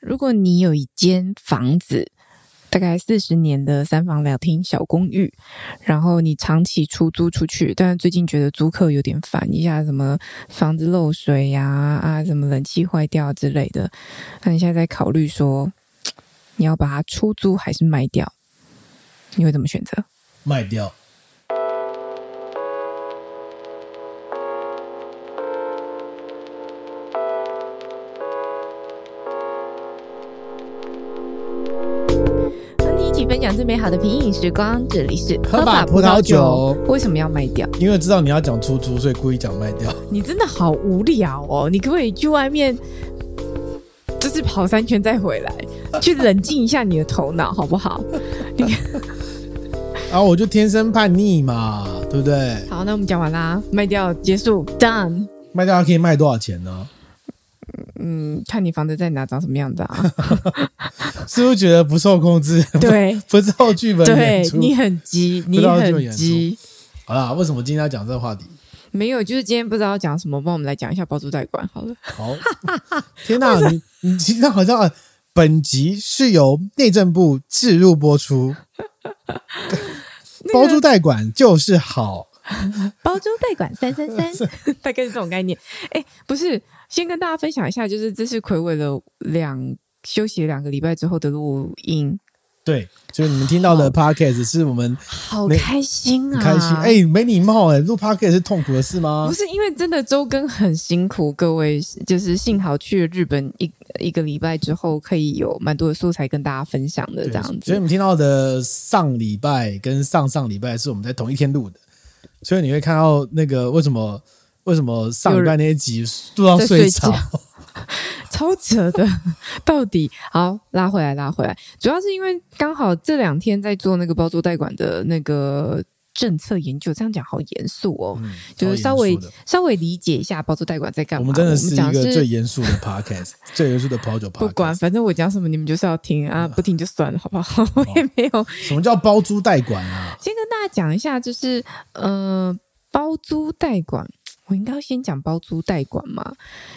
如果你有一间房子，大概四十年的三房两厅小公寓，然后你长期出租出去，但最近觉得租客有点烦，一下什么房子漏水呀啊，啊，什么冷气坏掉之类的，那你现在在考虑说你要把它出租还是卖掉？你会怎么选择？卖掉。分享最美好的品饮时光，这里是喝吧葡萄酒。为什么要卖掉？因为知道你要讲出租，所以故意讲卖掉。你真的好无聊哦！你可不可以去外面，就是跑三圈再回来，去冷静一下你的头脑，好不好？你后我就天生叛逆嘛，对不对？好，那我们讲完啦，卖掉结束，done。卖掉可以卖多少钱呢？嗯，看你房子在哪，长什么样子啊？是不是觉得不受控制？对，不照剧本演出。对，你很急，你很急。好啦，为什么今天要讲这个话题？没有，就是今天不知道讲什么，帮我们来讲一下包租代管好了。好，天哪，你你其实好像本集是由内政部置入播出，包租代管就是好。包租代管三三三，大概是这种概念。哎，不是，先跟大家分享一下，就是这是魁伟的两休息两个礼拜之后的录音。对，就是你们听到的 podcast 是我们好开心啊，开心。哎，没礼貌哎，录 podcast 是痛苦的事吗？不是，因为真的周更很辛苦，各位就是幸好去了日本一一个礼拜之后，可以有蛮多的素材跟大家分享的这样子。所以你们听到的上礼拜跟上上礼拜是我们在同一天录的。所以你会看到那个为什么为什么上礼拜那些集录到睡着，超扯的，到底好拉回来拉回来，主要是因为刚好这两天在做那个包租代管的那个。政策研究这样讲好严肃哦，嗯、就是稍微稍微理解一下包租代管在干嘛。我们真的是一个最严肃的 podcast，最严肃的跑酒 podcast。不管，反正我讲什么你们就是要听啊，不听就算了，好不好？我也没有。什么叫包租代管啊？先跟大家讲一下，就是呃，包租代管。我应该要先讲包租代管嘛，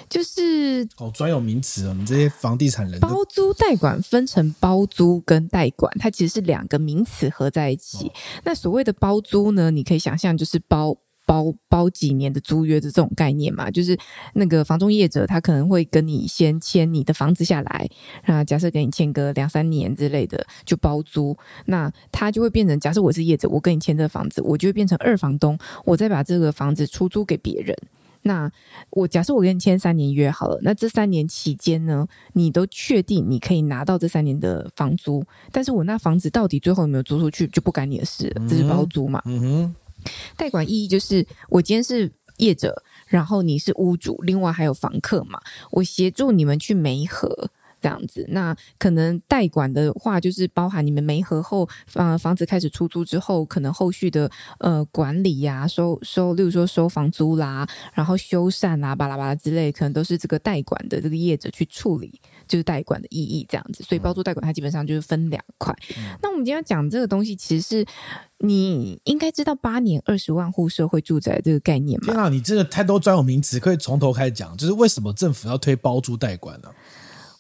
就是哦，专有名词哦，你们这些房地产人。包租代管分成包租跟代管，它其实是两个名词合在一起。哦、那所谓的包租呢，你可以想象就是包。包包几年的租约的这种概念嘛，就是那个房中业者他可能会跟你先签你的房子下来，那，假设给你签个两三年之类的就包租，那他就会变成，假设我是业者，我跟你签这个房子，我就会变成二房东，我再把这个房子出租给别人。那我假设我跟你签三年约好了，那这三年期间呢，你都确定你可以拿到这三年的房租，但是我那房子到底最后有没有租出去就不干你的事了，这是包租嘛。嗯哼。代管意义就是，我今天是业者，然后你是屋主，另外还有房客嘛，我协助你们去媒合这样子。那可能代管的话，就是包含你们没合后，呃，房子开始出租之后，可能后续的呃管理呀、啊、收收，例如说收房租啦，然后修缮啊、巴拉巴拉之类，可能都是这个代管的这个业者去处理。就是代管的意义这样子，所以包租代管它基本上就是分两块。嗯、那我们今天要讲这个东西，其实是你应该知道八年二十万户社会住宅这个概念吗？天啊，你真的太多专有名词，可以从头开始讲。就是为什么政府要推包租代管呢？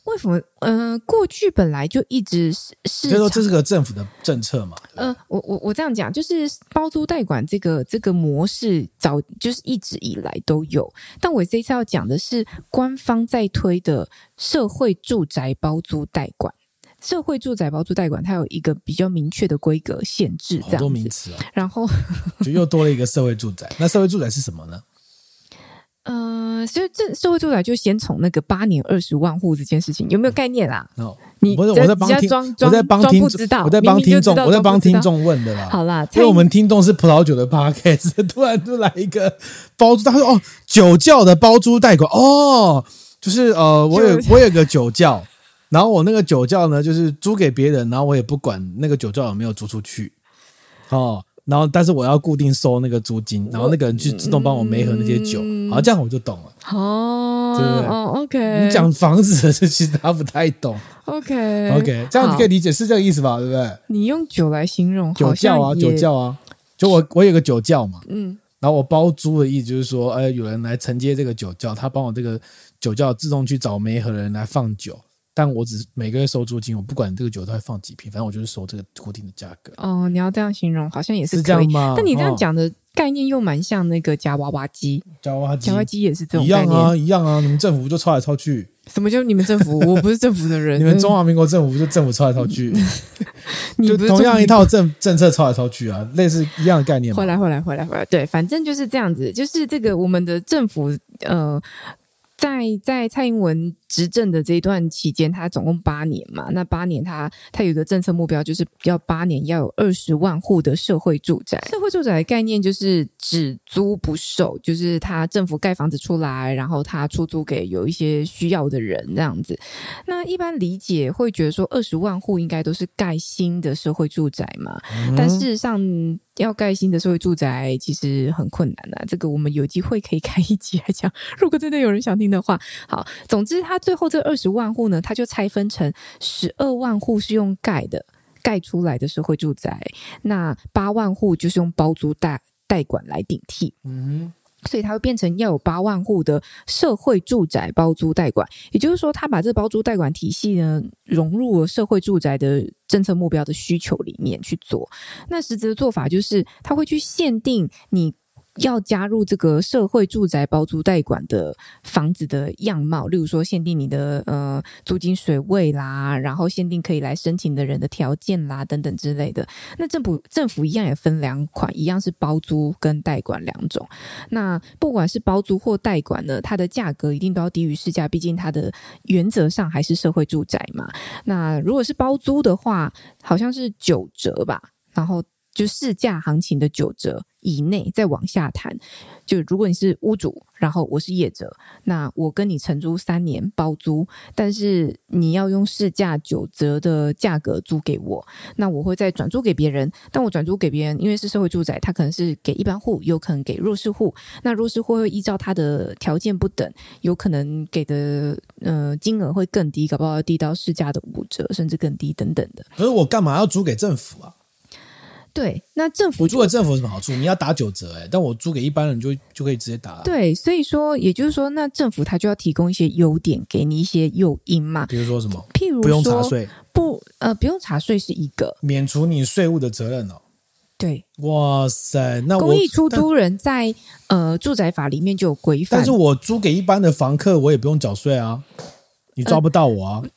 为什么？嗯、呃，过去本来就一直是，是就说这是个政府的政策嘛。嗯、呃，我我我这样讲，就是包租代管这个这个模式早就是一直以来都有，但我这次要讲的是官方在推的社会住宅包租代管。社会住宅包租代管它有一个比较明确的规格限制，这样子。好多名词啊。然后就又多了一个社会住宅。那社会住宅是什么呢？嗯、呃，所以这社会住宅就先从那个八年二十万户这件事情有没有概念啦？哦，你不是我在帮听，我在帮听，我在帮听众，我在帮听众问的啦。好啦，因为我们听众是葡萄酒的 podcast，突然就来一个包租，他说哦，酒窖的包租代管哦，就是呃，我有我有个酒窖，然后我那个酒窖呢，就是租给别人，然后我也不管那个酒窖有没有租出去，哦。然后，但是我要固定收那个租金，然后那个人去自动帮我媒合那些酒，好，这样我就懂了。哦，对不对？哦，OK。你讲房子的事，其实他不太懂。OK，OK，这样你可以理解是这个意思吧？对不对？你用酒来形容酒窖啊，酒窖啊，就我我有个酒窖嘛，嗯，然后我包租的意思就是说，哎，有人来承接这个酒窖，他帮我这个酒窖自动去找媒合的人来放酒，但我只是每个月收租金，我不管这个酒它会放几瓶，反正我就是收这个固定的价格。哦，你要这样形容，好像也是，是这样吗？但你这样讲的概念又蛮像那个夹娃娃机，夹娃娃机，夹娃娃机也是这种一样啊，一样啊。你们政府就抄来抄去，什么叫你们政府？我不是政府的人。你们中华民国政府就政府抄来抄去，你就同样一套政政策抄来抄去啊，类似一样的概念嘛。回来，回来，回来，回来，对，反正就是这样子，就是这个我们的政府，呃。在在蔡英文执政的这一段期间，他总共八年嘛，那八年他他有一个政策目标，就是要八年要有二十万户的社会住宅。社会住宅的概念就是只租不售，就是他政府盖房子出来，然后他出租给有一些需要的人这样子。那一般理解会觉得说，二十万户应该都是盖新的社会住宅嘛，嗯、但事实上。要盖新的社会住宅其实很困难的，啊，这个我们有机会可以开一集来讲。如果真的有人想听的话，好，总之他最后这二十万户呢，它就拆分成十二万户是用盖的盖出来的社会住宅，那八万户就是用包租代代管来顶替。嗯。所以它会变成要有八万户的社会住宅包租代管，也就是说，他把这包租代管体系呢融入了社会住宅的政策目标的需求里面去做。那实质的做法就是，他会去限定你。要加入这个社会住宅包租代管的房子的样貌，例如说限定你的呃租金水位啦，然后限定可以来申请的人的条件啦等等之类的。那政府政府一样也分两款，一样是包租跟代管两种。那不管是包租或代管呢，它的价格一定都要低于市价，毕竟它的原则上还是社会住宅嘛。那如果是包租的话，好像是九折吧，然后。就市价行情的九折以内，再往下谈。就如果你是屋主，然后我是业者，那我跟你承租三年包租，但是你要用市价九折的价格租给我，那我会再转租给别人。但我转租给别人，因为是社会住宅，他可能是给一般户，有可能给弱势户。那弱势户会依照他的条件不等，有可能给的呃金额会更低，搞不好低到市价的五折，甚至更低等等的。可是我干嘛要租给政府啊？对，那政府我租给政府有什么好处？你要打九折哎、欸，但我租给一般人就就可以直接打了。对，所以说，也就是说，那政府它就要提供一些优点，给你一些诱因嘛。比如说什么？譬如说不用查税，不呃不用查税是一个免除你税务的责任哦。对，哇塞，那我公益出租人在呃住宅法里面就有规范，但是我租给一般的房客，我也不用缴税啊，你抓不到我啊。呃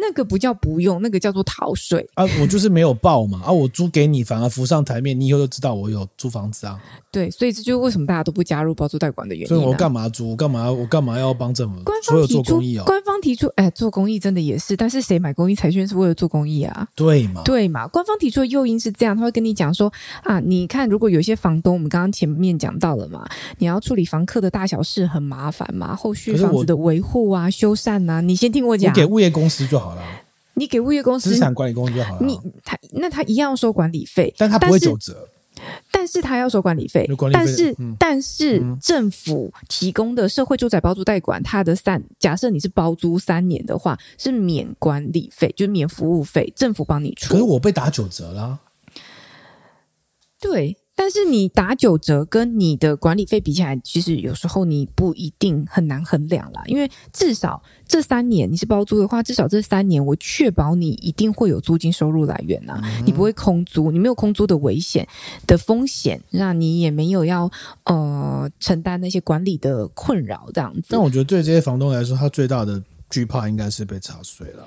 那个不叫不用，那个叫做逃税啊！我就是没有报嘛啊！我租给你，反而浮上台面，你以后就知道我有租房子啊。对，所以这就是为什么大家都不加入包租代管的原因、啊。所以我干嘛租？我干嘛？我干嘛要帮政府？官方提出做公益、哦、官方提出，哎，做公益真的也是，但是谁买公益彩券是为了做公益啊？对嘛？对嘛？官方提出的诱因是这样，他会跟你讲说啊，你看，如果有些房东，我们刚刚前面讲到了嘛，你要处理房客的大小事很麻烦嘛，后续房子的维护啊、修缮啊，你先听我讲，我给物业公司就好了。你给物业公司资产管理公司就好了。你他那他一样要收管理费，但他不会九折。但是他要收管理费。但是、嗯、但是政府提供的社会住宅包租代管，它的三假设你是包租三年的话，是免管理费，就是免服务费，政府帮你出。可是我被打九折了。对。但是你打九折跟你的管理费比起来，其实有时候你不一定很难衡量啦。因为至少这三年你是包租的话，至少这三年我确保你一定会有租金收入来源呐、啊嗯，你不会空租，你没有空租的危险的风险，那你也没有要呃承担那些管理的困扰这样子。但我觉得对这些房东来说，他最大的惧怕应该是被查税了。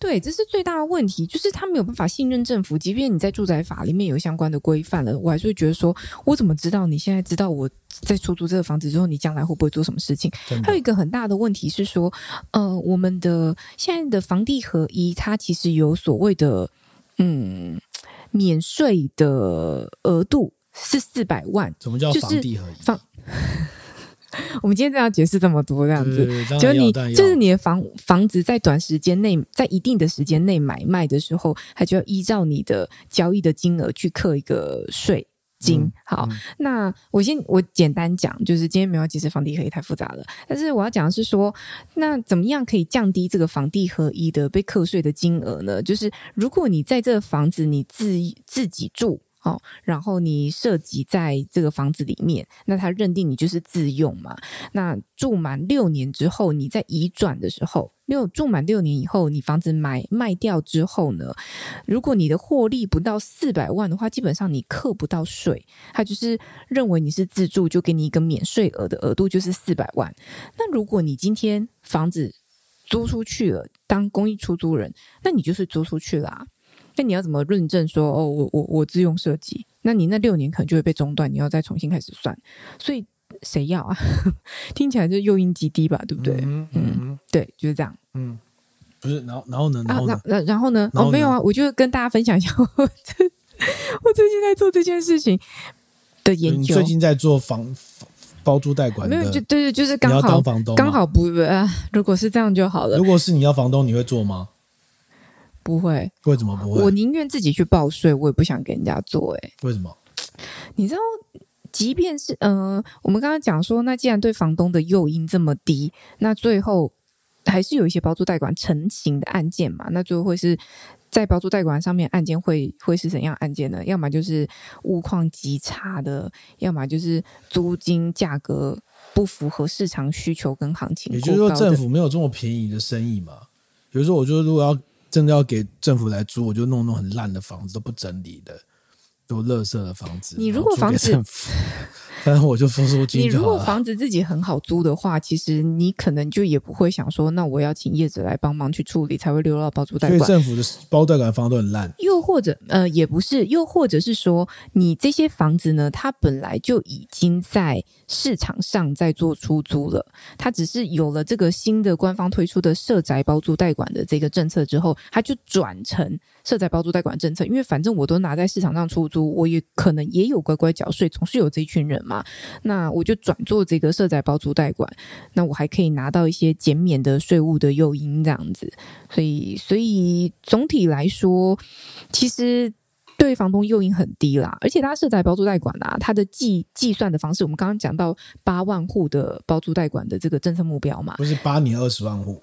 对，这是最大的问题，就是他没有办法信任政府。即便你在住宅法里面有相关的规范了，我还是会觉得说，我怎么知道你现在知道我在出租这个房子之后，你将来会不会做什么事情？还有一个很大的问题是说，呃，我们的现在的房地合一，它其实有所谓的嗯免税的额度是四百万。什么叫房地合一？就是房 我们今天这样解释这么多，这样子，就是你，就是你的房房子在短时间内，在一定的时间内买卖的时候，它就要依照你的交易的金额去课一个税金。嗯、好、嗯，那我先我简单讲，就是今天没有解释房地合一太复杂了，但是我要讲的是说，那怎么样可以降低这个房地合一的被课税的金额呢？就是如果你在这个房子你自自己住。哦，然后你涉及在这个房子里面，那他认定你就是自用嘛。那住满六年之后，你在移转的时候，六住满六年以后，你房子买卖掉之后呢，如果你的获利不到四百万的话，基本上你扣不到税。他就是认为你是自住，就给你一个免税额的额度就是四百万。那如果你今天房子租出去了，当公益出租人，那你就是租出去了啊。那你要怎么论证说哦，我我我自用设计？那你那六年可能就会被中断，你要再重新开始算。所以谁要啊？听起来就诱因极低吧，对不对？嗯，嗯对，就是这样。嗯，不是，然后然后呢？然后呢？啊、然后呢？哦，没有啊，我就跟大家分享一下 我，我最近在做这件事情的研究。你最近在做房包租代管？没有，就对对，就是刚好当房东，刚好不啊。如果是这样就好了。如果是你要房东，你会做吗？不会，为什么不会？我宁愿自己去报税，我也不想给人家做。哎，为什么？你知道，即便是嗯、呃，我们刚刚讲说，那既然对房东的诱因这么低，那最后还是有一些包租代管成型的案件嘛？那最后会是在包租代管上面案件会会是怎样案件呢？要么就是物况极差的，要么就是租金价格不符合市场需求跟行情。也就是说，政府没有这么便宜的生意嘛？比如说，我觉得如果要真的要给政府来租，我就弄弄很烂的房子，都不整理的，都垃圾的房子。你如果房子，但是我就付租金。你如果房子自己很好租的话，其实你可能就也不会想说，那我要请业主来帮忙去处理，才会流到包租代管。所以政府的包代管房都很烂。又或者，呃，也不是，又或者是说，你这些房子呢，它本来就已经在市场上在做出租了，它只是有了这个新的官方推出的社宅包租代管的这个政策之后，它就转成社宅包租代管政策。因为反正我都拿在市场上出租，我也可能也有乖乖缴税，总是有这一群人。嘛，那我就转做这个社宅包租代管，那我还可以拿到一些减免的税务的诱因，这样子。所以，所以总体来说，其实对房东诱因很低啦。而且，它社宅包租代管啊，它的计计算的方式，我们刚刚讲到八万户的包租代管的这个政策目标嘛，不是八年二十万户，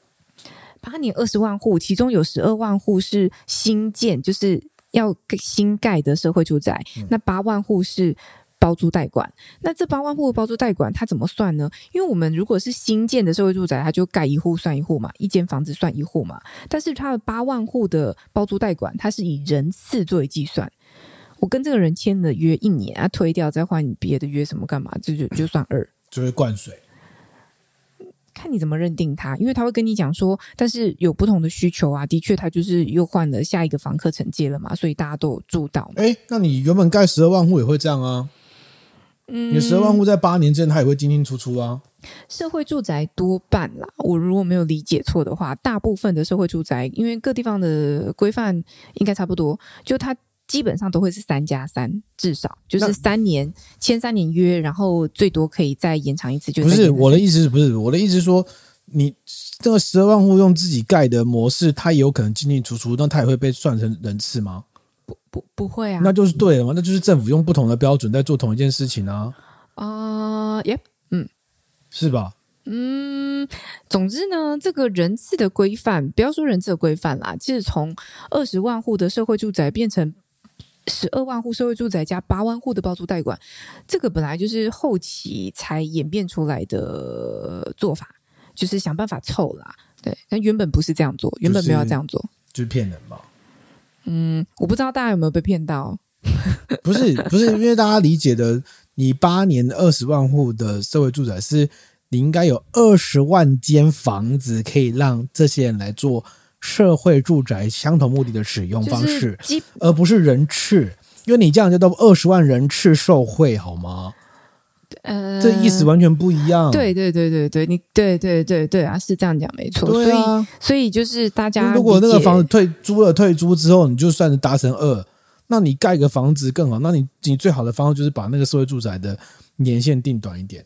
八年二十万户，其中有十二万户是新建，就是要新盖的社会住宅，嗯、那八万户是。包租代管，那这八万户的包租代管，它怎么算呢？因为我们如果是新建的社会住宅，它就盖一户算一户嘛，一间房子算一户嘛。但是它的八万户的包租代管，它是以人次作为计算。我跟这个人签了约一年啊，推掉再换别的约什么干嘛，这就就算二，就会灌水。看你怎么认定他，因为他会跟你讲说，但是有不同的需求啊，的确他就是又换了下一个房客承接了嘛，所以大家都有住到。哎，那你原本盖十二万户也会这样啊？嗯，你十二万户在八年之间，它也会进进出出啊。社会住宅多半啦，我如果没有理解错的话，大部分的社会住宅，因为各地方的规范应该差不多，就它基本上都会是三加三，至少就是三年签三年约，然后最多可以再延长一次。就不是我的意思，是不是我的意思是说，你这个十二万户用自己盖的模式，它也有可能进进出出，那它也会被算成人次吗？不不不会啊，那就是对了嘛，那就是政府用不同的标准在做同一件事情啊。啊，耶，嗯，是吧？嗯，总之呢，这个人次的规范，不要说人次的规范啦，其实从二十万户的社会住宅变成十二万户社会住宅加八万户的包租代管，这个本来就是后期才演变出来的做法，就是想办法凑啦。对，但原本不是这样做，原本没有这样做，就是骗人嘛。嗯，我不知道大家有没有被骗到？不是不是，因为大家理解的，你八年二十万户的社会住宅是，你应该有二十万间房子可以让这些人来做社会住宅相同目的的使用方式，而不是人次，因为你这样就到二十万人次受贿，好吗？呃，这意思完全不一样。对对对对对，你对对对对啊，是这样讲没错。对啊，所以所以就是大家，如果那个房子退租了退租之后，你就算是达成二，那你盖个房子更好。那你你最好的方式就是把那个社会住宅的年限定短一点，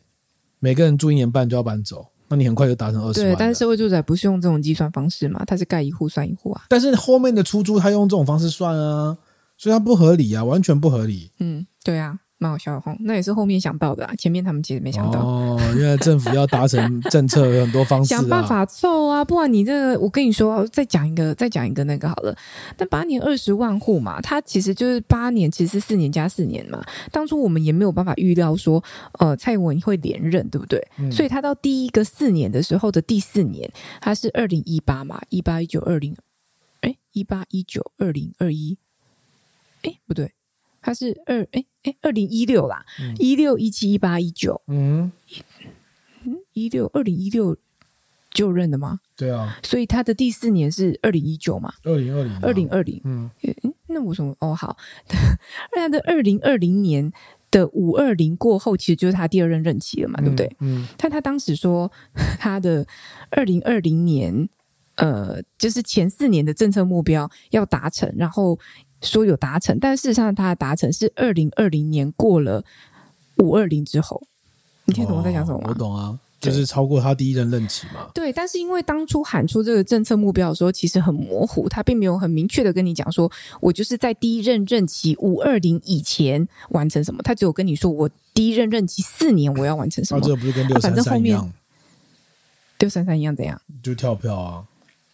每个人住一年半就要搬走，那你很快就达成二十万。对，但是社会住宅不是用这种计算方式嘛？它是盖一户算一户啊。但是后面的出租他用这种方式算啊，所以它不合理啊，完全不合理。嗯，对啊。蛮好笑的哈。那也是后面想到的啊，前面他们其实没想到。哦，因为政府要达成政策有很多方式、啊，想办法凑啊，不然你这个，我跟你说，再讲一个，再讲一个那个好了。但八年二十万户嘛，它其实就是八年，其实是四年加四年嘛。当初我们也没有办法预料说，呃，蔡英文会连任，对不对？嗯、所以他到第一个四年的时候的第四年，他是二零一八嘛，一八一九二零，哎，一八一九二零二一，哎，不对。他是二哎哎二零一六啦，一六一七一八一九，嗯嗯一六二零一六就任的吗？对啊，所以他的第四年是二零一九嘛？二零二零二零二零，嗯，那我什么？哦，好，那他的二零二零年的五二零过后，其实就是他第二任任期了嘛，对不对？嗯，但他当时说 他的二零二零年，呃，就是前四年的政策目标要达成，然后。说有达成，但事实上他的达成是二零二零年过了五二零之后，你听懂我在讲什么吗？哦，我懂啊，就是超过他第一任任期嘛。对，但是因为当初喊出这个政策目标的时候，其实很模糊，他并没有很明确的跟你讲说，我就是在第一任任期五二零以前完成什么，他只有跟你说我第一任任期四年我要完成什么。这不是跟六三三一样？六三三一样怎样？就跳票啊，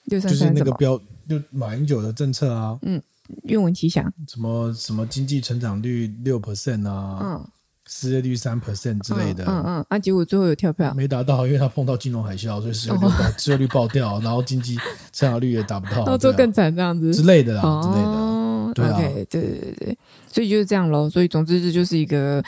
六三三就是那个标，就马英九的政策啊，嗯。愿闻其详，什么什么经济成长率六 percent 啊，嗯，失业率三 percent 之类的，嗯嗯，啊，结果最后有跳票，没达到，因为他碰到金融海啸，所以失业率爆，失业率爆掉，然后经济成长率也达不到，到最后更惨这样子。之类的啦，之类的，对啊，对对对对，所以就是这样喽，所以总之这就是一个。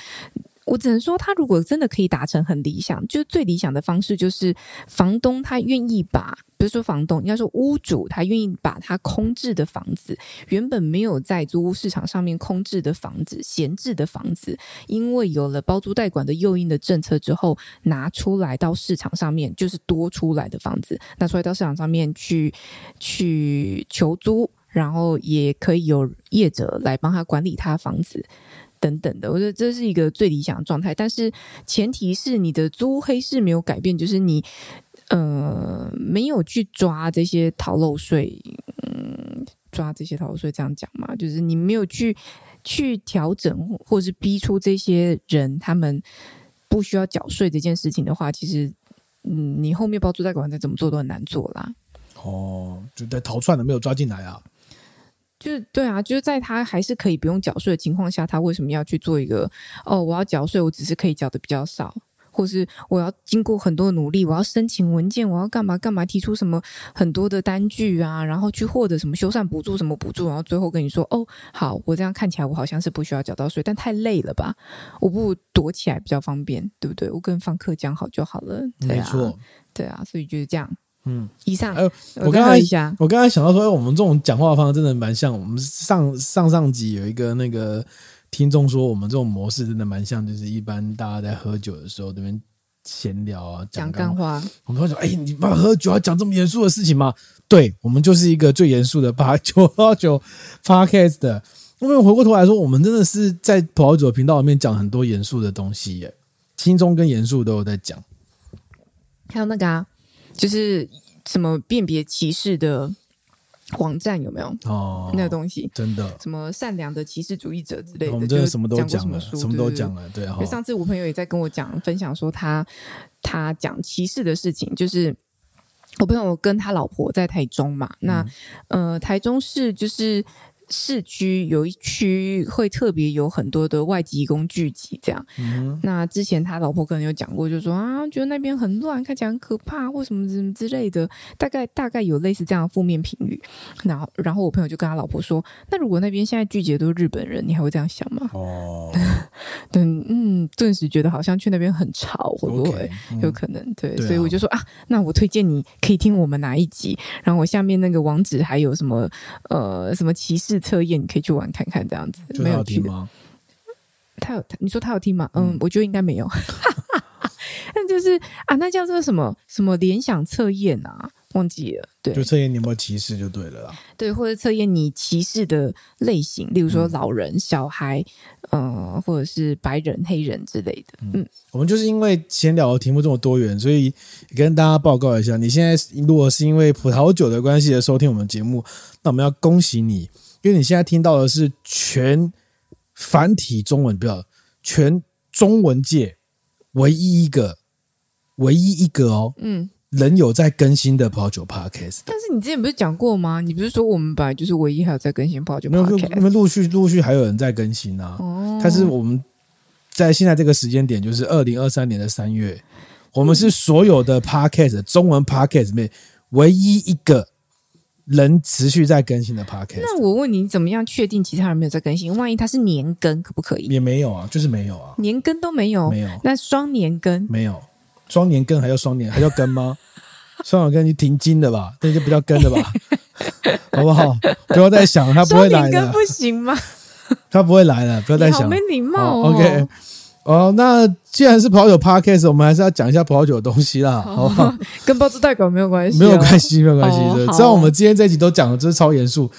我只能说，他如果真的可以达成很理想，就最理想的方式就是房东他愿意把，比如说房东应该说屋主他愿意把他空置的房子，原本没有在租屋市场上面空置的房子、闲置的房子，因为有了包租代管的诱因的政策之后，拿出来到市场上面，就是多出来的房子拿出来到市场上面去去求租，然后也可以有业者来帮他管理他的房子。等等的，我觉得这是一个最理想的状态，但是前提是你的租黑市没有改变，就是你呃没有去抓这些逃漏税，嗯，抓这些逃漏税这样讲嘛，就是你没有去去调整或者是逼出这些人他们不需要缴税这件事情的话，其实嗯，你后面包租代管再怎么做都很难做啦。哦，就在逃窜的没有抓进来啊。就是对啊，就是在他还是可以不用缴税的情况下，他为什么要去做一个哦？我要缴税，我只是可以缴的比较少，或是我要经过很多努力，我要申请文件，我要干嘛干嘛，提出什么很多的单据啊，然后去获得什么修缮补助什么补助，然后最后跟你说哦，好，我这样看起来我好像是不需要缴到税，但太累了吧？我不如躲起来比较方便，对不对？我跟房客讲好就好了，对啊，没错，对啊，所以就是这样。嗯，以上，我刚才我刚才想到说，哎，我们这种讲话方式真的蛮像我们上上上集有一个那个听众说，我们这种模式真的蛮像，就是一般大家在喝酒的时候这边闲聊啊，讲干话。我们会说，哎，你妈喝酒要讲这么严肃的事情吗？对，我们就是一个最严肃的八九八九 podcast 的。因为回过头来说，我们真的是在葡萄酒频道里面讲很多严肃的东西耶，轻松跟严肃都有在讲。还有那个啊。就是什么辨别歧视的网站有没有？哦，那个东西真的什么善良的歧视主义者之类的，我们真的什么都讲了，什么都讲了。对，就上次我朋友也在跟我讲分享说他他讲歧视的事情，就是我朋友跟他老婆在台中嘛，那呃台中市就是。市区有一区会特别有很多的外籍工聚集，这样。嗯、那之前他老婆可能有讲过，就说啊，觉得那边很乱，看起来很可怕，或什么什么之类的，大概大概有类似这样的负面评语。然后，然后我朋友就跟他老婆说，那如果那边现在聚集的都是日本人，你还会这样想吗？哦，等嗯，顿时觉得好像去那边很潮，会不会？Okay, 嗯、有可能，对，对啊、所以我就说啊，那我推荐你可以听我们哪一集，然后我下面那个网址还有什么呃什么歧视。测验你可以去玩看看，这样子没有听吗？他有，你说他有听吗？嗯，嗯我觉得应该没有。那就是啊，那叫做什么什么联想测验啊？忘记了。对，就测验你有没有歧视就对了啦。对，或者测验你歧视的类型，例如说老人、嗯、小孩，呃，或者是白人、黑人之类的。嗯，嗯我们就是因为闲聊的题目这么多元，所以跟大家报告一下，你现在如果是因为葡萄酒的关系而收听我们节目，那我们要恭喜你。因为你现在听到的是全繁体中文，不要全中文界唯一一个，唯一一个哦，嗯，仍有在更新的葡萄酒 Podcast。但是你之前不是讲过吗？你不是说我们本来就是唯一还有在更新葡萄酒 Podcast？因为陆续陆续还有人在更新啊。哦，但是我们在现在这个时间点，就是二零二三年的三月，我们是所有的 Podcast 中文 Podcast 里面唯一一个。人持续在更新的 podcast，那我问你，怎么样确定其他人没有在更新？万一他是年更，可不可以？也没有啊，就是没有啊，年更都没有，没有。那双年更没有，双年更还要双年还要更吗？双年更就停经的吧，那就不叫更了吧，好不好？不要再想，他不会来的，不行吗？他不会来了，不要再想，好没礼貌哦。OK。哦，那既然是葡萄酒 Podcast，我们还是要讲一下葡萄酒的东西啦，好不好？跟包子代表没有关系，没有关系，没有关系的。知道我们今天这一集都讲的就是超严肃，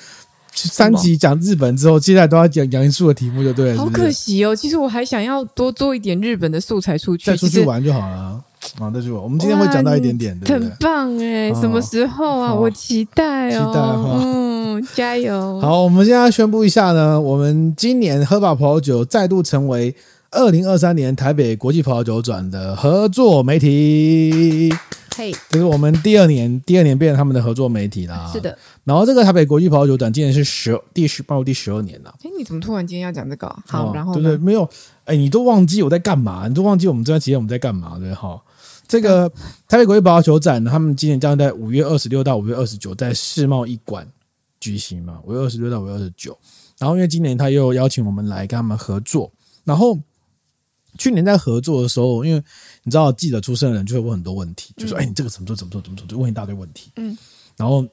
三集讲日本之后，接下来都要讲严肃的题目，就对了。好可惜哦，其实我还想要多做一点日本的素材出去，再出去玩就好了。啊，再去玩。我们今天会讲到一点点，对，很棒哎！什么时候啊？我期待哦，期待哈，嗯，加油。好，我们现在要宣布一下呢，我们今年喝吧葡萄酒再度成为。二零二三年台北国际葡萄酒展的合作媒体，嘿，这是我们第二年，第二年变成他们的合作媒体啦。是的，然后这个台北国际葡萄酒展今年是十第十，迈入第十二年了。哎，你怎么突然间要讲这个？好，然后对对，没有，哎，你都忘记我在干嘛？你都忘记我们这段期间我们在干嘛？对哈，这个台北国际葡萄酒展呢，他们今年将在五月二十六到五月二十九在世贸一馆举行嘛，五月二十六到五月二十九。然后因为今年他又邀请我们来跟他们合作，然后。去年在合作的时候，因为你知道记者出身的人就会问很多问题，就说：“哎，你这个怎么做？怎么做？怎么做？”就问一大堆问题。嗯，然后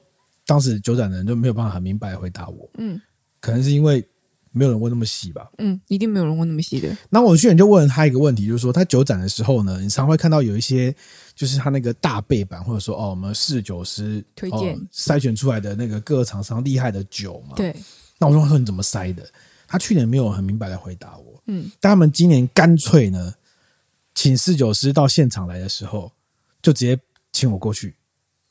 当时酒展的人就没有办法很明白回答我。嗯，可能是因为没有人问那么细吧。嗯，一定没有人问那么细的。那我去年就问了他一个问题，就是说他酒展的时候呢，你常会看到有一些就是他那个大背板，或者说哦，我们侍酒师推荐筛选出来的那个各个厂商厉害的酒嘛。对。那我说说你怎么筛的？他去年没有很明白的回答我。嗯，但他们今年干脆呢，请侍酒师到现场来的时候，就直接请我过去，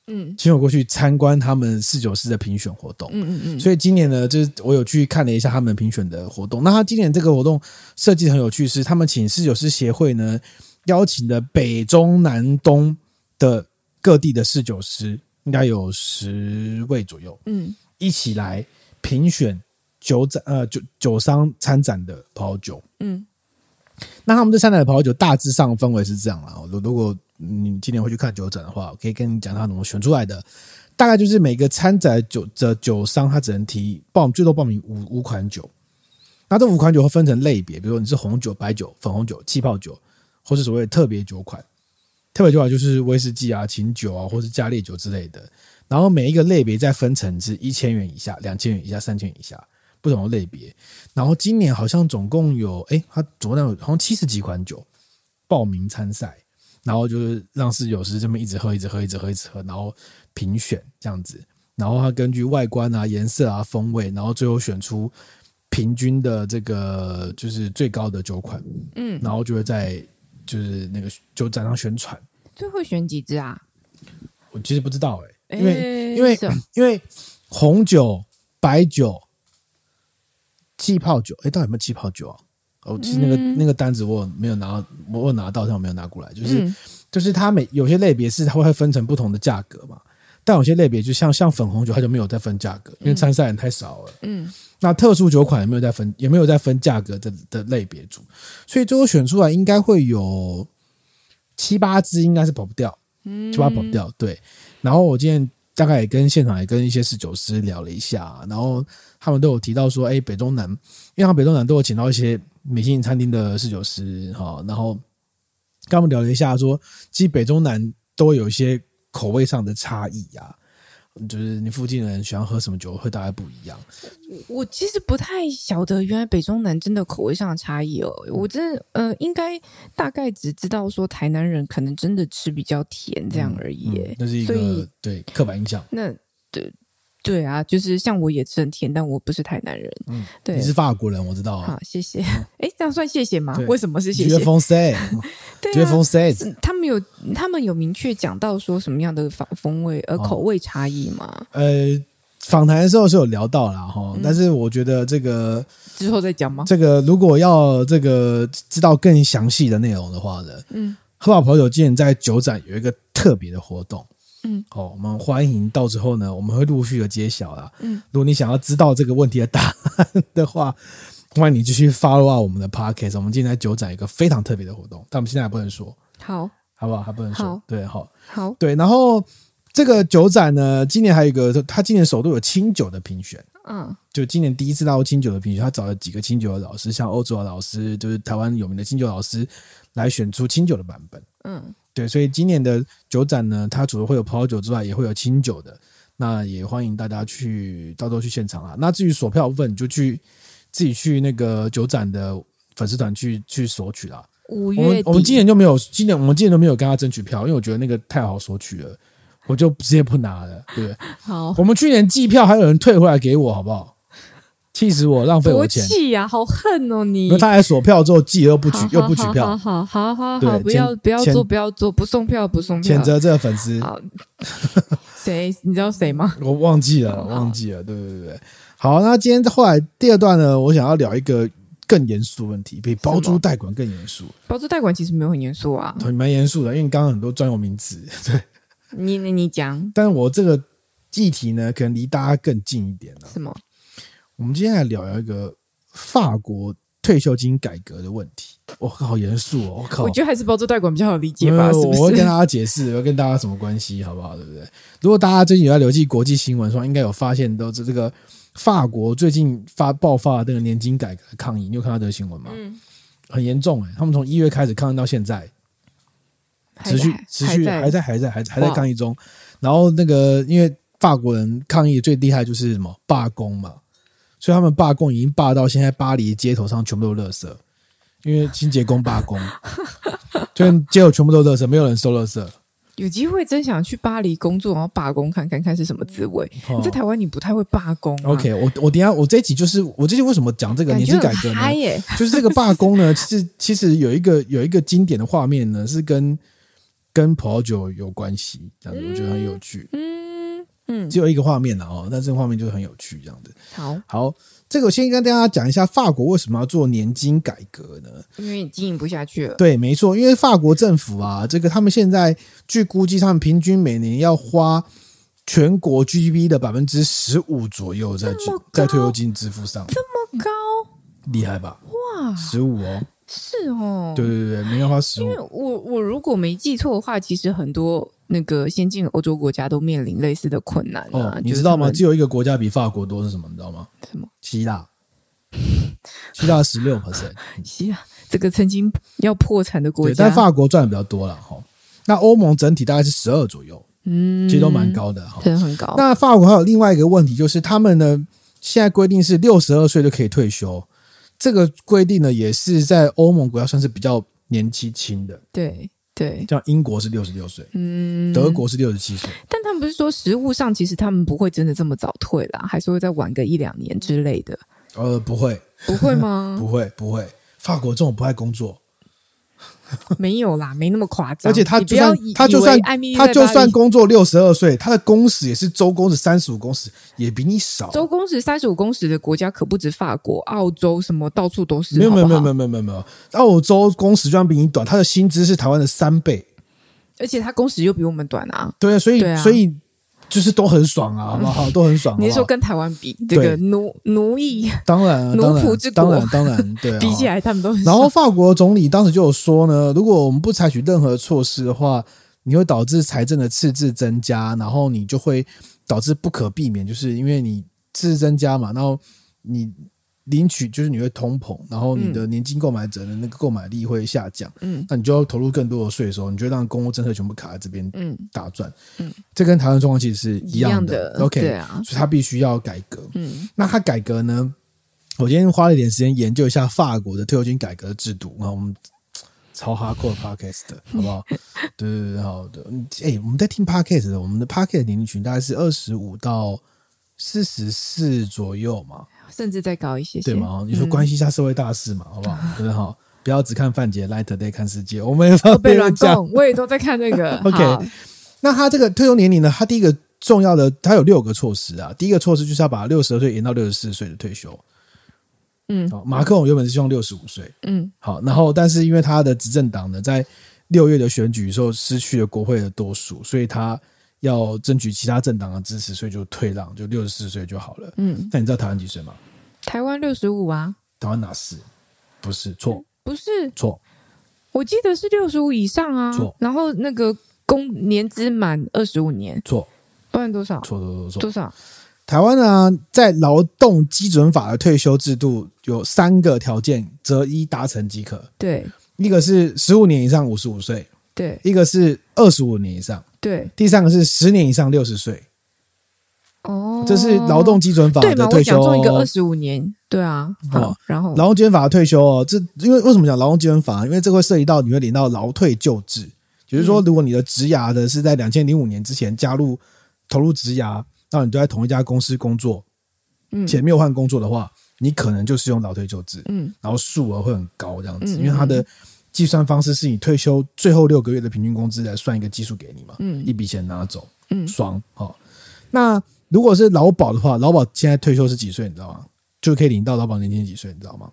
嗯，请我过去参观他们侍酒师的评选活动，嗯嗯嗯。所以今年呢，就是我有去看了一下他们评选的活动。那他今年这个活动设计很有趣，是他们请侍酒师协会呢邀请的北中南东的各地的侍酒师，应该有十位左右，嗯，一起来评选。酒展呃酒酒商参展的葡萄酒，嗯，那他们这参展的葡萄酒大致上分为是这样啊。如如果你今年会去看酒展的话，我可以跟你讲他怎么选出来的。大概就是每个参展酒的酒商，他只能提报最多报名五五款酒。那这五款酒会分成类别，比如说你是红酒、白酒、粉红酒、气泡酒，或是所谓的特别酒款。特别酒款就是威士忌啊、琴酒啊，或是加烈酒之类的。然后每一个类别再分成是一千元以下、两千元以下、三千元以下。不同的类别，然后今年好像总共有，哎，他总共有好像七十几款酒报名参赛，然后就是让侍酒师这么一直喝，一直喝，一直喝，一直喝，然后评选这样子，然后他根据外观啊、颜色啊、风味，然后最后选出平均的这个就是最高的酒款，嗯，然后就会在就是那个酒展上宣传。最后选几支啊？我其实不知道哎、欸，因为因为因为红酒、白酒。气泡酒，哎，到底有没有气泡酒啊？哦，其实那个、嗯、那个单子我没有拿，我有拿到，但我没有拿过来。就是、嗯、就是它每有些类别是它会分成不同的价格嘛，但有些类别就像像粉红酒，它就没有再分价格，因为参赛人太少了。嗯，那特殊酒款也没有再分，也没有再分价格的的类别组，所以最后选出来应该会有七八支，应该是跑不掉，七八跑不掉。对，然后我今天大概也跟现场也跟一些侍酒师聊了一下，然后。他们都有提到说，哎，北中南，因为他北中南都有请到一些米其林餐厅的侍酒师，哈，然后跟他们聊了一下，说，其实北中南都有一些口味上的差异啊，就是你附近的人喜欢喝什么酒会大概不一样。我其实不太晓得，原来北中南真的口味上的差异哦，我真的呃，应该大概只知道说台南人可能真的吃比较甜这样而已，嗯嗯，那是一个对刻板印象。那对。对啊，就是像我也吃很甜，但我不是台南人。嗯，对，你是法国人，我知道。好，谢谢。哎，这样算谢谢吗？为什么是谢谢？觉得风塞，觉得风塞。他们有他们有明确讲到说什么样的风风味呃口味差异吗？呃，访谈的时候是有聊到啦哈，嗯、但是我觉得这个之后再讲吗？这个如果要这个知道更详细的内容的话呢，嗯，喝饱跑酒今年在酒展有一个特别的活动，嗯，好，我们欢迎到时候呢，我们会陆续的揭晓啦，嗯，如果你想要知道这个问题的答案的话，欢迎你继续 follow 我们的 podcast。我们今天在酒展有一个非常特别的活动，但我们现在还不能说，好，好不好？还不能说，对，好，好，对，然后。这个酒展呢，今年还有一个，他今年首度有清酒的评选，嗯，就今年第一次到清酒的评选，他找了几个清酒的老师，像欧洲的老师，就是台湾有名的清酒老师，来选出清酒的版本，嗯，对，所以今年的酒展呢，它除了会有葡萄酒之外，也会有清酒的，那也欢迎大家去到时候去现场啊。那至于索票部分，你就去自己去那个酒展的粉丝团去去索取啦。五月我们我们今年就没有，今年我们今年都没有跟他争取票，因为我觉得那个太好索取了。我就直接不拿了，对不对？好，我们去年季票还有人退回来给我，好不好？气死我，浪费我钱！气呀，好恨哦你！他还锁票之后寄又不取，又不取票，好好好好好，不要不要做，不要做，不送票不送票，谴责这个粉丝。好，谁？你知道谁吗？我忘记了，忘记了。对对对对，好，那今天后来第二段呢，我想要聊一个更严肃的问题，比包租代管更严肃。包租代管其实没有很严肃啊，蛮严肃的，因为刚刚很多专有名词，对。你你你讲，但是我这个议题呢，可能离大家更近一点了。什么？我们今天来聊聊一个法国退休金改革的问题。我靠，好严肃哦！我靠，我觉得还是包租代管比较好理解吧。是不是？我会跟大家解释，我要跟大家什么关系，好不好？对不对？如果大家最近有在留意国际新闻的话，应该有发现都是这个法国最近发爆发的那个年金改革的抗议。你有看到这个新闻吗？嗯，很严重哎、欸，他们从一月开始抗议到现在。持续持续还在还在还还在抗议中，然后那个因为法国人抗议最厉害就是什么罢工嘛，所以他们罢工已经罢到现在巴黎街头上全部都是垃圾，因为清洁工罢工，就街头全部都是垃圾，没有人收垃圾。有机会真想去巴黎工作，然后罢工看看看是什么滋味。你在台湾你不太会罢工。OK，我我等下我这一集就是我这集为什么讲这个年金改革呢？就是这个罢工呢，其实其实有一个有一个经典的画面呢，是跟。跟葡萄酒有关系，这样子我觉得很有趣。嗯嗯，只有一个画面了哦，但这个画面就很有趣，这样子。好，好，这个我先跟大家讲一下，法国为什么要做年金改革呢？因为经营不下去了。对，没错，因为法国政府啊，这个他们现在据估计，他们平均每年要花全国 GDP 的百分之十五左右在在退休金支付上，这么高，厉害吧？哇，十五哦。是哦，对对对，没有花十五。因为我我如果没记错的话，其实很多那个先进的欧洲国家都面临类似的困难啊。哦，你知道吗？只有一个国家比法国多是什么？你知道吗？什么？希腊，希腊十六 percent。希腊这个曾经要破产的国家，但法国赚的比较多了哈。那欧盟整体大概是十二左右，嗯，其实都蛮高的哈，真的很高。那法国还有另外一个问题，就是他们呢现在规定是六十二岁就可以退休。这个规定呢，也是在欧盟国家算是比较年纪轻的。对对，像英国是六十六岁，嗯，德国是六十七岁。但他们不是说食物上，其实他们不会真的这么早退啦，还是会再晚个一两年之类的。呃，不会，不会吗？不会，不会。法国这种不爱工作。没有啦，没那么夸张。而且他就算他就算他就算工作六十二岁，他的工时也是周工时三十五工时，也比你少。周工时三十五工时的国家可不止法国、澳洲，什么到处都是。没有没有没有没有没有没有，澳洲工时就算比你短，他的薪资是台湾的三倍，而且他工时又比我们短啊。对啊，所以所以。就是都很爽啊，好不好？都很爽。你是说跟台湾比，这个奴奴役，当然奴仆之国，当然当然对。比起来，他们都很。然后法国总理当时就有说呢，如果我们不采取任何措施的话，你会导致财政的赤字增加，然后你就会导致不可避免，就是因为你赤字增加嘛，然后你。领取就是你会通膨，然后你的年金购买者的那个购买力会下降，嗯，那你就要投入更多的税收，你就让公共政策全部卡在这边，嗯，打转，嗯，这跟台湾状况其实是一样的，样的，OK，对啊，所以他必须要改革，嗯，那他改革呢？我今天花了一点时间研究一下法国的退休金改革制度，然后我们超 hardcore podcast 的好不好？对对对，好的，哎、欸，我们在听 podcast 的，我们的 podcast 年龄群大概是二十五到四十四左右嘛。甚至再高一些，些，对吗？你说关心一下社会大事嘛，嗯、好不好？对 好，不要只看范姐 Light Today 看世界，我们也 被乱讲，我也都在看那个。OK，那他这个退休年龄呢？他第一个重要的，他有六个措施啊。第一个措施就是要把六十二岁延到六十四岁的退休。嗯，好，马克龙原本是希望六十五岁。嗯，好，然后但是因为他的执政党呢，在六月的选举的时候失去了国会的多数，所以他要争取其他政党的支持，所以就退让，就六十四岁就好了。嗯，那你知道台湾几岁吗？台湾六十五啊？台湾哪是？不是，错，不是，错。我记得是六十五以上啊。错。然后那个工年资满二十五年。错。不然多少？错错错错。多少？台湾呢，在劳动基准法的退休制度有三个条件，择一达成即可。对。一个是十五年以上五十五岁。对。一个是二十五年以上。对。第三个是十年以上六十岁。哦。这是劳动基准法的退休。我讲中一个二十五年。对啊。好。然后。劳动基准法的退休哦，这因为为什么讲劳动基准法？因为这会涉及到你会领到劳退旧制，就是说，如果你的职涯的是在两千零五年之前加入投入职涯。那你都在同一家公司工作，嗯，且没有换工作的话，你可能就是用劳退旧制，嗯，然后数额会很高这样子，因为它的计算方式是以退休最后六个月的平均工资来算一个基数给你嘛，嗯，一笔钱拿走，嗯，爽，好。那如果是劳保的话，劳保现在退休是几岁？你知道吗？就可以领到劳保年金几岁？你知道吗？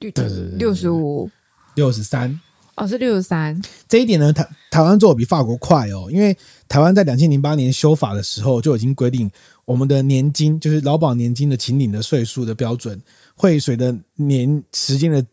对对对，六十五，六十三。哦，是六十三。这一点呢，台台湾做的比法国快哦，因为台湾在两千零八年修法的时候就已经规定，我们的年金就是劳保年金的请领的岁数的标准，会随着年时间的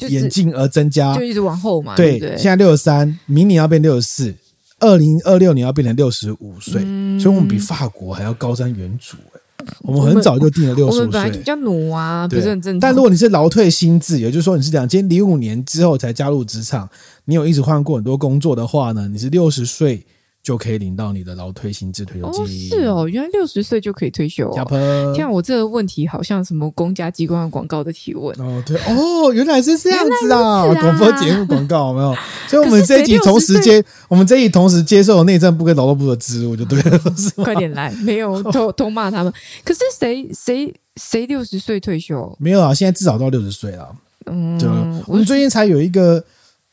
演进而增加，就一直往后嘛。对，对对现在六十三，明年要变六十四，二零二六年要变成六十五岁，嗯，所以我们比法国还要高瞻远瞩哎。我们很早就定了六十五岁，我们本来就叫奴啊，不是很正常。但如果你是劳退心智，也就是说你是两千零五年之后才加入职场，你有一直换过很多工作的话呢，你是六十岁。就可以领到你的劳退薪资退休金。哦，是哦，原来六十岁就可以退休哦。天啊，我这个问题好像什么公家机关的广告的提问哦。对哦，原来是这样子啊！广播节目广告有没有？所以我们这一集同时接，我们这一集同时接受内政部跟劳动部的职务，就对了，是吗？快点来，没有偷偷 骂他们。可是谁谁谁六十岁退休？没有啊，现在至少到六十岁了。嗯，对，我们最近才有一个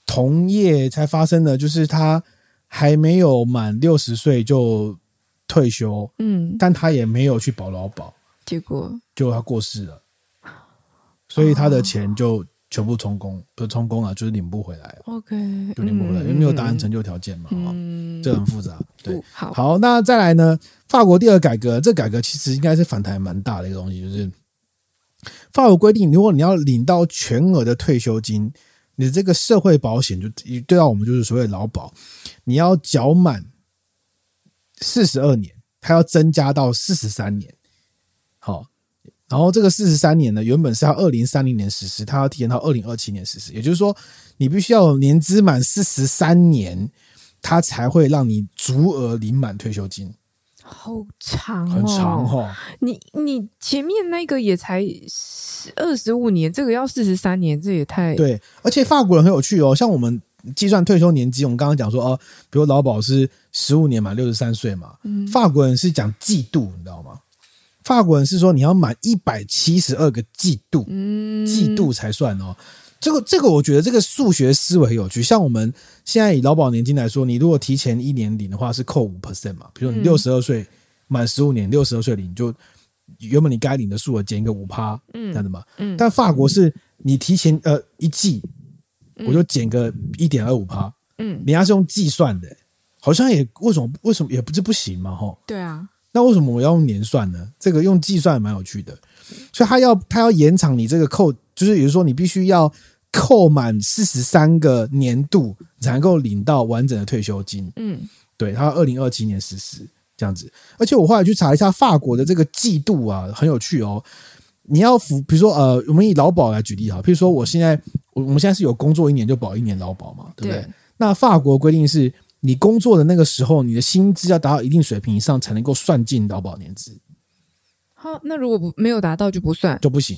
同业才发生的，就是他。还没有满六十岁就退休，嗯，但他也没有去保劳保，结果就他过世了，所以他的钱就全部充公，不是充公了，就是领不回来了。OK，就领不回来，因为没有达成成就条件嘛，嗯，这很复杂。对，好，好，那再来呢？法国第二改革，这改革其实应该是反弹蛮大的一个东西，就是法国规定，如果你要领到全额的退休金。你这个社会保险就对到我们就是所谓劳保，你要缴满四十二年，它要增加到四十三年。好，然后这个四十三年呢，原本是要二零三零年实施，它要提前到二零二七年实施。也就是说，你必须要年资满四十三年，它才会让你足额领满退休金。好长，哦，很长哈，哦！你你前面那个也才二十五年，这个要四十三年，这也太对。而且法国人很有趣哦，像我们计算退休年金，我们刚刚讲说哦，比如劳保是十五年满六十三岁嘛，嗯，法国人是讲季度，你知道吗？法国人是说你要满一百七十二个季度，嗯，季度才算哦。这个这个，我觉得这个数学思维很有趣。像我们现在以劳保年金来说，你如果提前一年领的话，是扣五 percent 嘛？比如说你六十二岁满十五年，六十二岁领就原本你该领的数额减一个五趴，嗯，这样子嘛。嗯。但法国是你提前呃一季，我就减个一点二五趴，嗯，人家是用计算的，好像也为什么为什么也不是不行嘛？吼。对啊。那为什么我要用年算呢？这个用计算蛮有趣的，所以他要他要延长你这个扣，就是比如说你必须要。扣满四十三个年度才能够领到完整的退休金。嗯，对，他二零二七年实施这样子。而且我后来去查一下法国的这个季度啊，很有趣哦。你要服，比如说呃，我们以劳保来举例哈，譬如说我现在我我们现在是有工作一年就保一年劳保嘛，对不对？对。那法国规定是你工作的那个时候，你的薪资要达到一定水平以上才能够算进劳保年资。好，那如果不没有达到就不算，就不行，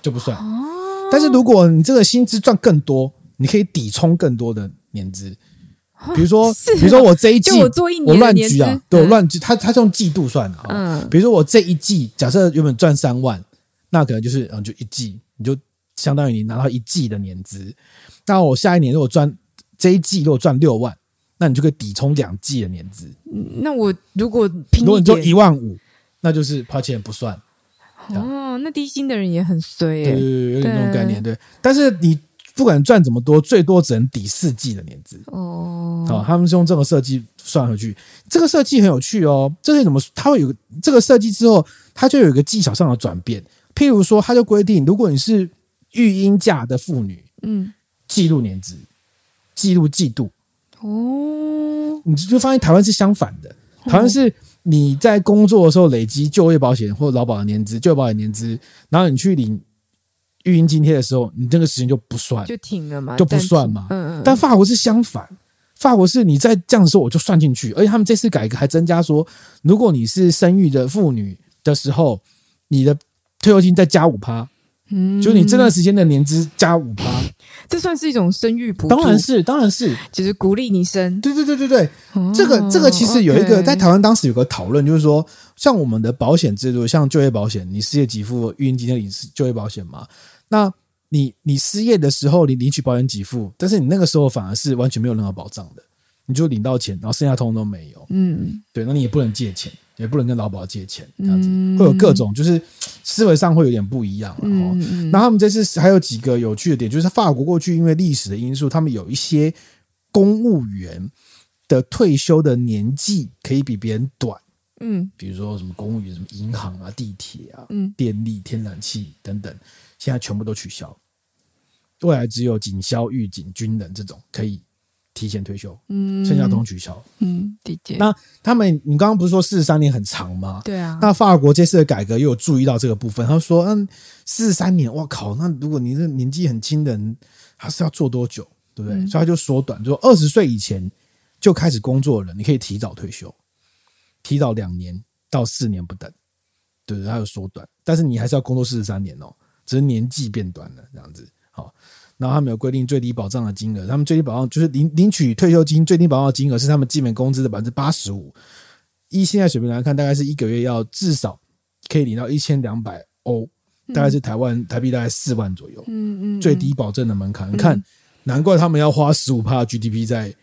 就不算。哦但是如果你这个薪资赚更多，你可以抵充更多的年资。比如说，比如说我这一季我乱举啊，对，我乱举，他他是用季度算的啊。嗯，比如说我这一季假设原本赚三万，那可能就是嗯，就一季你就相当于你拿到一季的年资。那我下一年如果赚这一季如果赚六万，那你就可以抵充两季的年资。那我如果拼如果你做一万五，那就是抱歉不算。哦，那低薪的人也很衰，欸，对，有点那种概念，对。但是你不管赚怎么多，最多只能抵四季的年资。哦，哦，他们是用这个设计算回去。这个设计很有趣哦。这是怎么？它会有这个设计之后，它就有一个技巧上的转变。譬如说，它就规定，如果你是育婴假的妇女，嗯，记录年资，记录季度。哦，你就发现台湾是相反的，台湾是。你在工作的时候累积就业保险或劳保的年资，就业保险年资，然后你去领育婴津贴的时候，你这个时间就不算，就停了嘛，就不算嘛。嗯嗯。但法国是相反，法国是你在这样的时候我就算进去，而且他们这次改革还增加说，如果你是生育的妇女的时候，你的退休金再加五趴。嗯，就你这段时间的年资加五趴，这算是一种生育补助？当然是，当然是，就是鼓励你生。对对对对对，哦、这个这个其实有一个 okay 在台湾当时有个讨论，就是说，像我们的保险制度，像就业保险，你失业给付、育婴津贴领就业保险嘛。那你你失业的时候，你领取保险给付，但是你那个时候反而是完全没有任何保障的，你就领到钱，然后剩下通通都没有。嗯，对，那你也不能借钱。也不能跟劳保借钱，这样子、嗯、会有各种，就是思维上会有点不一样。嗯嗯。那他们这次还有几个有趣的点，就是法国过去因为历史的因素，他们有一些公务员的退休的年纪可以比别人短。嗯，比如说什么公务员，什么银行啊、地铁啊、嗯、电力、天然气等等，现在全部都取消，未来只有警消、狱警、军人这种可以。提前退休，嗯，剩下都取消，嗯，理解。那他们，你刚刚不是说四十三年很长吗？对啊。那法国这次的改革又有注意到这个部分，他说，嗯，四十三年，我靠，那如果你是年纪很轻的人，他是要做多久，对不对？嗯、所以他就缩短，就说二十岁以前就开始工作的人，你可以提早退休，提早两年到四年不等，对不对？他有缩短，但是你还是要工作四十三年哦，只是年纪变短了，这样子，好。然后他们有规定最低保障的金额，他们最低保障就是领领取退休金最低保障的金额是他们基本工资的百分之八十五。依现在水平来看，大概是一个月要至少可以领到一千两百欧，大概是台湾台币大概四万左右。嗯嗯，最低保证的门槛，你看，难怪他们要花十五帕 GDP 在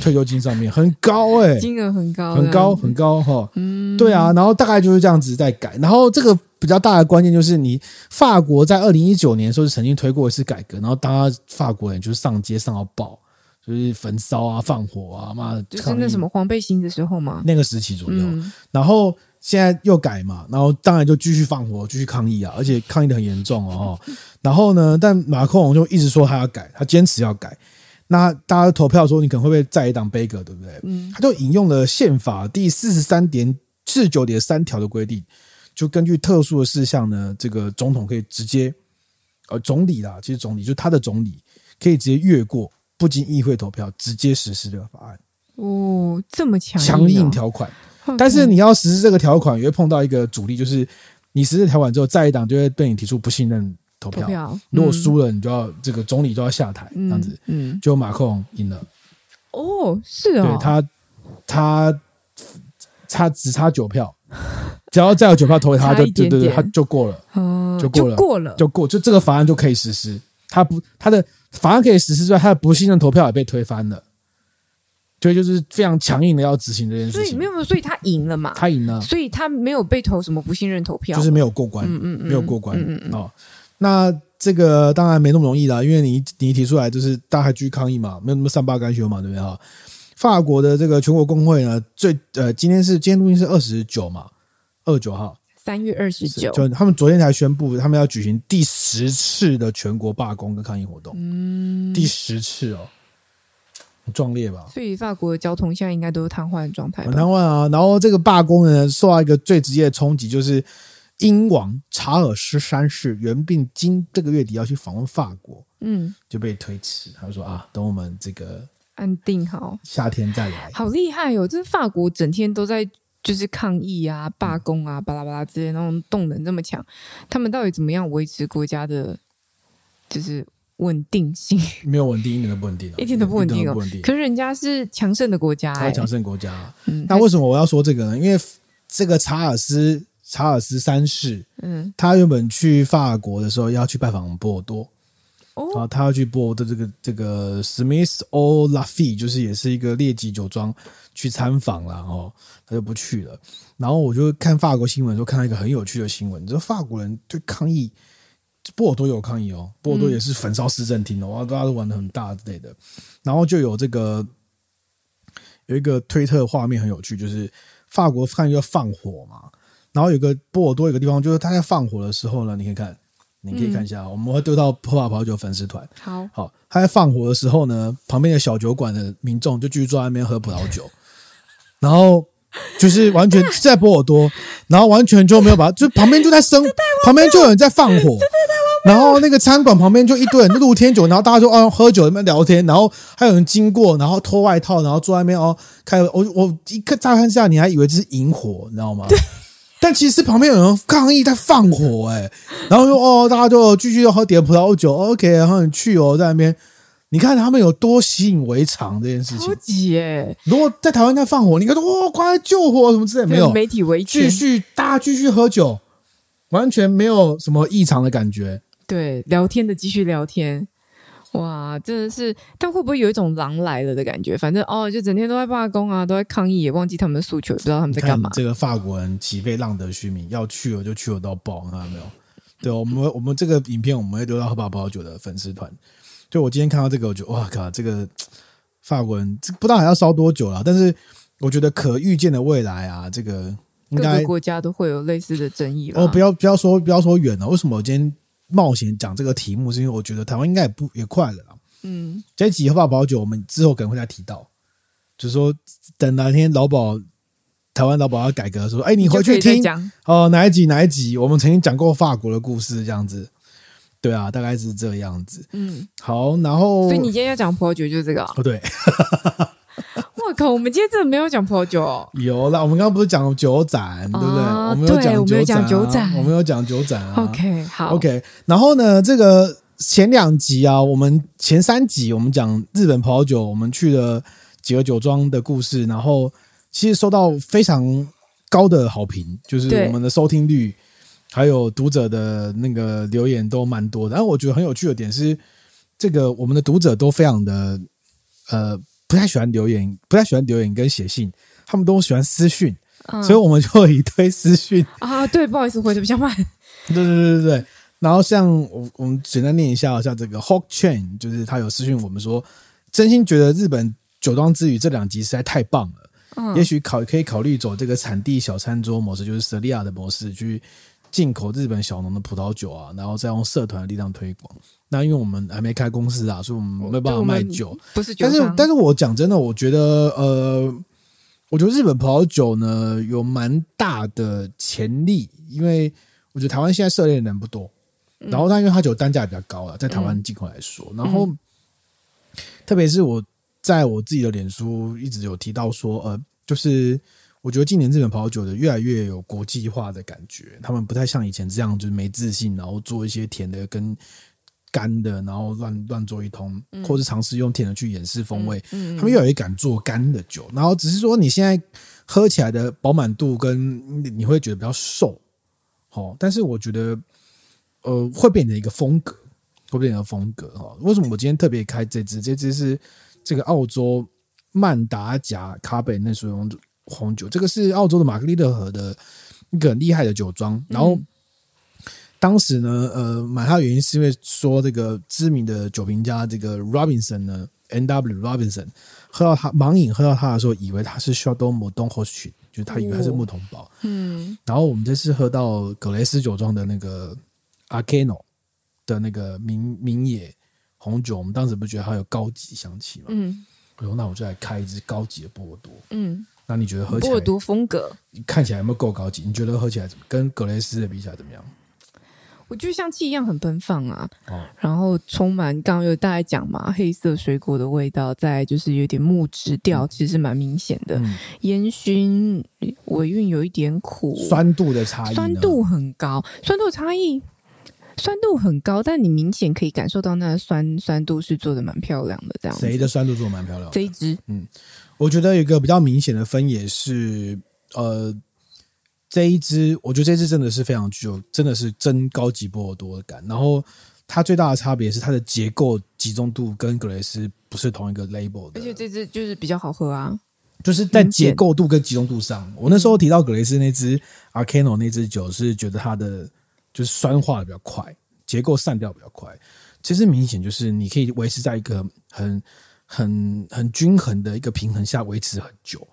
退休金上面，很高哎、欸，金额很高，很高很高哈。嗯，对啊，然后大概就是这样子在改，然后这个。比较大的关键就是，你法国在二零一九年的时候是曾经推过一次改革，然后大家法国人就是上街上到爆，就是焚烧啊、放火啊，妈的，就是那什么黄背心的时候嘛，那个时期左右。嗯、然后现在又改嘛，然后当然就继续放火、继续抗议啊，而且抗议的很严重哦。然后呢，但马克龙就一直说他要改，他坚持要改。那大家投票说你可能会不会再一档杯葛，对不对？嗯，他就引用了宪法第四十三点四十九点三条的规定。就根据特殊的事项呢，这个总统可以直接，呃，总理啦，其实总理就他的总理，可以直接越过，不经议会投票，直接实施这个法案。哦，这么强硬，强硬条款。但是你要实施这个条款，也会碰到一个阻力，就是你实施条款之后，在一党就会对你提出不信任投票。投票嗯、如果输了，你就要这个总理就要下台，这样子。嗯，就马克龙赢了。哦，是哦，对他，他差只差九票。只要再有九票投给他，就对对对，他就过了，就过了，过了，就过，就这个法案就可以实施。他不，他的法案可以实施之外，他的不信任投票也被推翻了。所以就是非常强硬的要执行这件事情。所以没有没有，所以他赢了嘛？他赢了，所以他没有被投什么不信任投票，就是没有过关，嗯嗯，没有过关。嗯嗯哦，那这个当然没那么容易啦，因为你你一提出来，就是大家还继续抗议嘛，没有那么善罢甘休嘛，对不对哈？法国的这个全国工会呢，最呃，今天是今天录音是二十九嘛。二十九号，三月二十九，就他们昨天才宣布，他们要举行第十次的全国罢工跟抗议活动。嗯，第十次哦，很壮烈吧？所以法国的交通现在应该都是瘫痪的状态，很瘫痪啊。然后这个罢工呢，受到一个最直接的冲击，就是英王查尔斯三世原定今这个月底要去访问法国，嗯，就被推迟。他说啊，等我们这个安定好，夏天再来。好厉害哦！这法国整天都在。就是抗议啊、罢工啊、巴拉巴拉之类那种动能这么强，他们到底怎么样维持国家的，就是稳定性？没有稳定，一点都不稳定，一点都不稳定哦。可是人家是强盛的国家，哎，强盛国家。嗯，那为什么我要说这个呢？因为这个查尔斯查尔斯三世，嗯，他原本去法国的时候要去拜访波尔多，哦，然后他要去波尔多这个这个 Smith Old Lafitte，就是也是一个劣级酒庄去参访了哦，他就不去了。然后我就看法国新闻，就看到一个很有趣的新闻，你知道法国人对抗议，波尔多有抗议哦，波尔多也是焚烧市政厅哦，哇，大家都玩的很大之类的。然后就有这个有一个推特画面很有趣，就是法国看要放火嘛，然后有个波尔多有个地方，就是他在放火的时候呢，你可以看。你可以看一下，我们会丢到喝吧葡萄酒粉丝团。好，好，他在放火的时候呢，旁边的小酒馆的民众就继续坐在那边喝葡萄酒，然后就是完全在波尔多，然后完全就没有把，就旁边就在生，旁边就有人在放火，然后那个餐馆旁边就一堆人露天酒，然后大家就哦喝酒在那边聊天，然后还有人经过，然后脱外套，然后坐在那边哦开，我我一看乍看之下，你还以为这是萤火，你知道吗？但其实旁边有人抗议在放火，欸，哎，然后又哦，大家就继续又喝点葡萄酒，OK，然后你去哦，在那边，你看他们有多习以为常这件事情。超级哎！如果在台湾在放火，你看说哇，快来救火什么之类，没有媒体维权，继续大家继续喝酒，完全没有什么异常的感觉。对，聊天的继续聊天。哇，真的是，但会不会有一种狼来了的感觉？反正哦，就整天都在罢工啊，都在抗议，也忘记他们的诉求，也不知道他们在干嘛。这个法国人岂非浪得虚名，要去了就去了到爆，看到没有？对，我们我们这个影片我们会留到喝吧葡萄酒的粉丝团。就我今天看到这个，我觉得哇靠，这个法国人不知道还要烧多久了。但是我觉得可预见的未来啊，这个应该各个国家都会有类似的争议。哦，不要不要说不要说远了，为什么我今天？冒险讲这个题目，是因为我觉得台湾应该也不也快了啦。嗯，这一集喝吧葡萄酒，我们之后可能会再提到，就是说等哪天劳保台湾劳保要改革的时候，哎，你回去听哦，哪一集哪一集，我们曾经讲过法国的故事，这样子。对啊，大概是这样子。嗯，好，然后所以你今天要讲葡萄酒就是这个哦？哦对。我靠！我们今天真的没有讲葡萄酒哦。有啦，我们刚刚不是讲酒展，对不对？我们有讲酒展，我们有讲酒展啊。OK，好，OK。然后呢，这个前两集啊，我们前三集我们讲日本葡萄酒，我们去了几个酒庄的故事，然后其实收到非常高的好评，就是我们的收听率还有读者的那个留言都蛮多的。然后我觉得很有趣的点是，这个我们的读者都非常的呃。不太喜欢留言，不太喜欢留言跟写信，他们都喜欢私讯，嗯、所以我们就一堆私讯啊。对，不好意思，回的比较慢。对对对对对。然后像我我们简单念一下，像这个 Hawk Chain，就是他有私讯我们说，真心觉得日本酒庄之旅这两集实在太棒了，嗯、也许考可以考虑走这个产地小餐桌模式，就是 Celia 的模式去。进口日本小农的葡萄酒啊，然后再用社团的力量推广。那因为我们还没开公司啊，所以我们没办法卖酒。不是酒，但是但是我讲真的，我觉得呃，我觉得日本葡萄酒呢有蛮大的潜力，因为我觉得台湾现在涉猎的人不多，然后它因为它酒单价比较高了，在台湾进口来说，然后特别是我在我自己的脸书一直有提到说，呃，就是。我觉得今年日本葡萄酒的越来越有国际化的感觉，他们不太像以前这样，就是没自信，然后做一些甜的跟干的，然后乱乱做一通，或是尝试用甜的去掩饰风味。他们越来越敢做干的酒，然后只是说你现在喝起来的饱满度跟你会觉得比较瘦，哦，但是我觉得呃会变成一个风格，会变成一个风格哈。为什么我今天特别开这支？这支是这个澳洲曼达贾卡贝内苏维红酒，这个是澳洲的玛格丽特河的一个很厉害的酒庄。然后当时呢，呃，买它的原因是因为说这个知名的酒评家这个 Robinson 呢，N.W. Robinson 喝到他盲饮喝到他的时候，以为他是 Chardonnay Mouton Rothschild，就是他以为他是木桶堡。嗯。然后我们这次喝到格雷斯酒庄的那个 Arcano 的那个名名野红酒，我们当时不觉得它有高级香气嘛？嗯。我说那我就来开一支高级的波尔多。嗯。那你觉得喝起来波尔多风格看起来有没有够高级？你觉得喝起来怎么跟格雷斯的比起来怎么样？我觉得香气一样很奔放啊，哦、然后充满刚刚有大家讲嘛，黑色水果的味道，再就是有点木质调，其实蛮明显的。嗯、烟熏尾韵有一点苦，酸度的差异，酸度很高，酸度差异，酸度很高，但你明显可以感受到那酸酸度是做的蛮漂亮的，这样。谁的酸度做的蛮漂亮的？这一支，嗯。我觉得有一个比较明显的分野是，呃，这一支，我觉得这支真的是非常具有，真的是真高级波尔多的感。然后它最大的差别是它的结构集中度跟格雷斯不是同一个 label 的，而且这支就是比较好喝啊。就是在结构度跟集中度上，我那时候提到格雷斯那支 Arcano 那支酒，是觉得它的就是酸化的比较快，结构散掉比较快。其实明显就是你可以维持在一个很很很均衡的一个平衡下维持很久，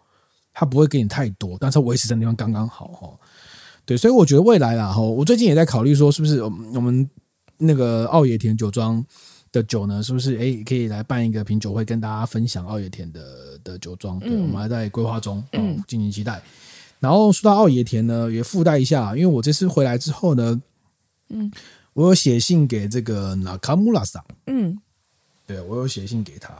它不会给你太多，但是维持的地方刚刚好哈。对，所以我觉得未来啦哈，我最近也在考虑说，是不是我们那个奥野田酒庄。的酒呢，是不是哎，可以来办一个品酒会，跟大家分享奥野田的的酒庄？对，我们还在规划中，嗯，敬请期待。然后说到奥野田呢，也附带一下，因为我这次回来之后呢，嗯，我有写信给这个那卡穆拉桑，嗯，对，我有写信给他。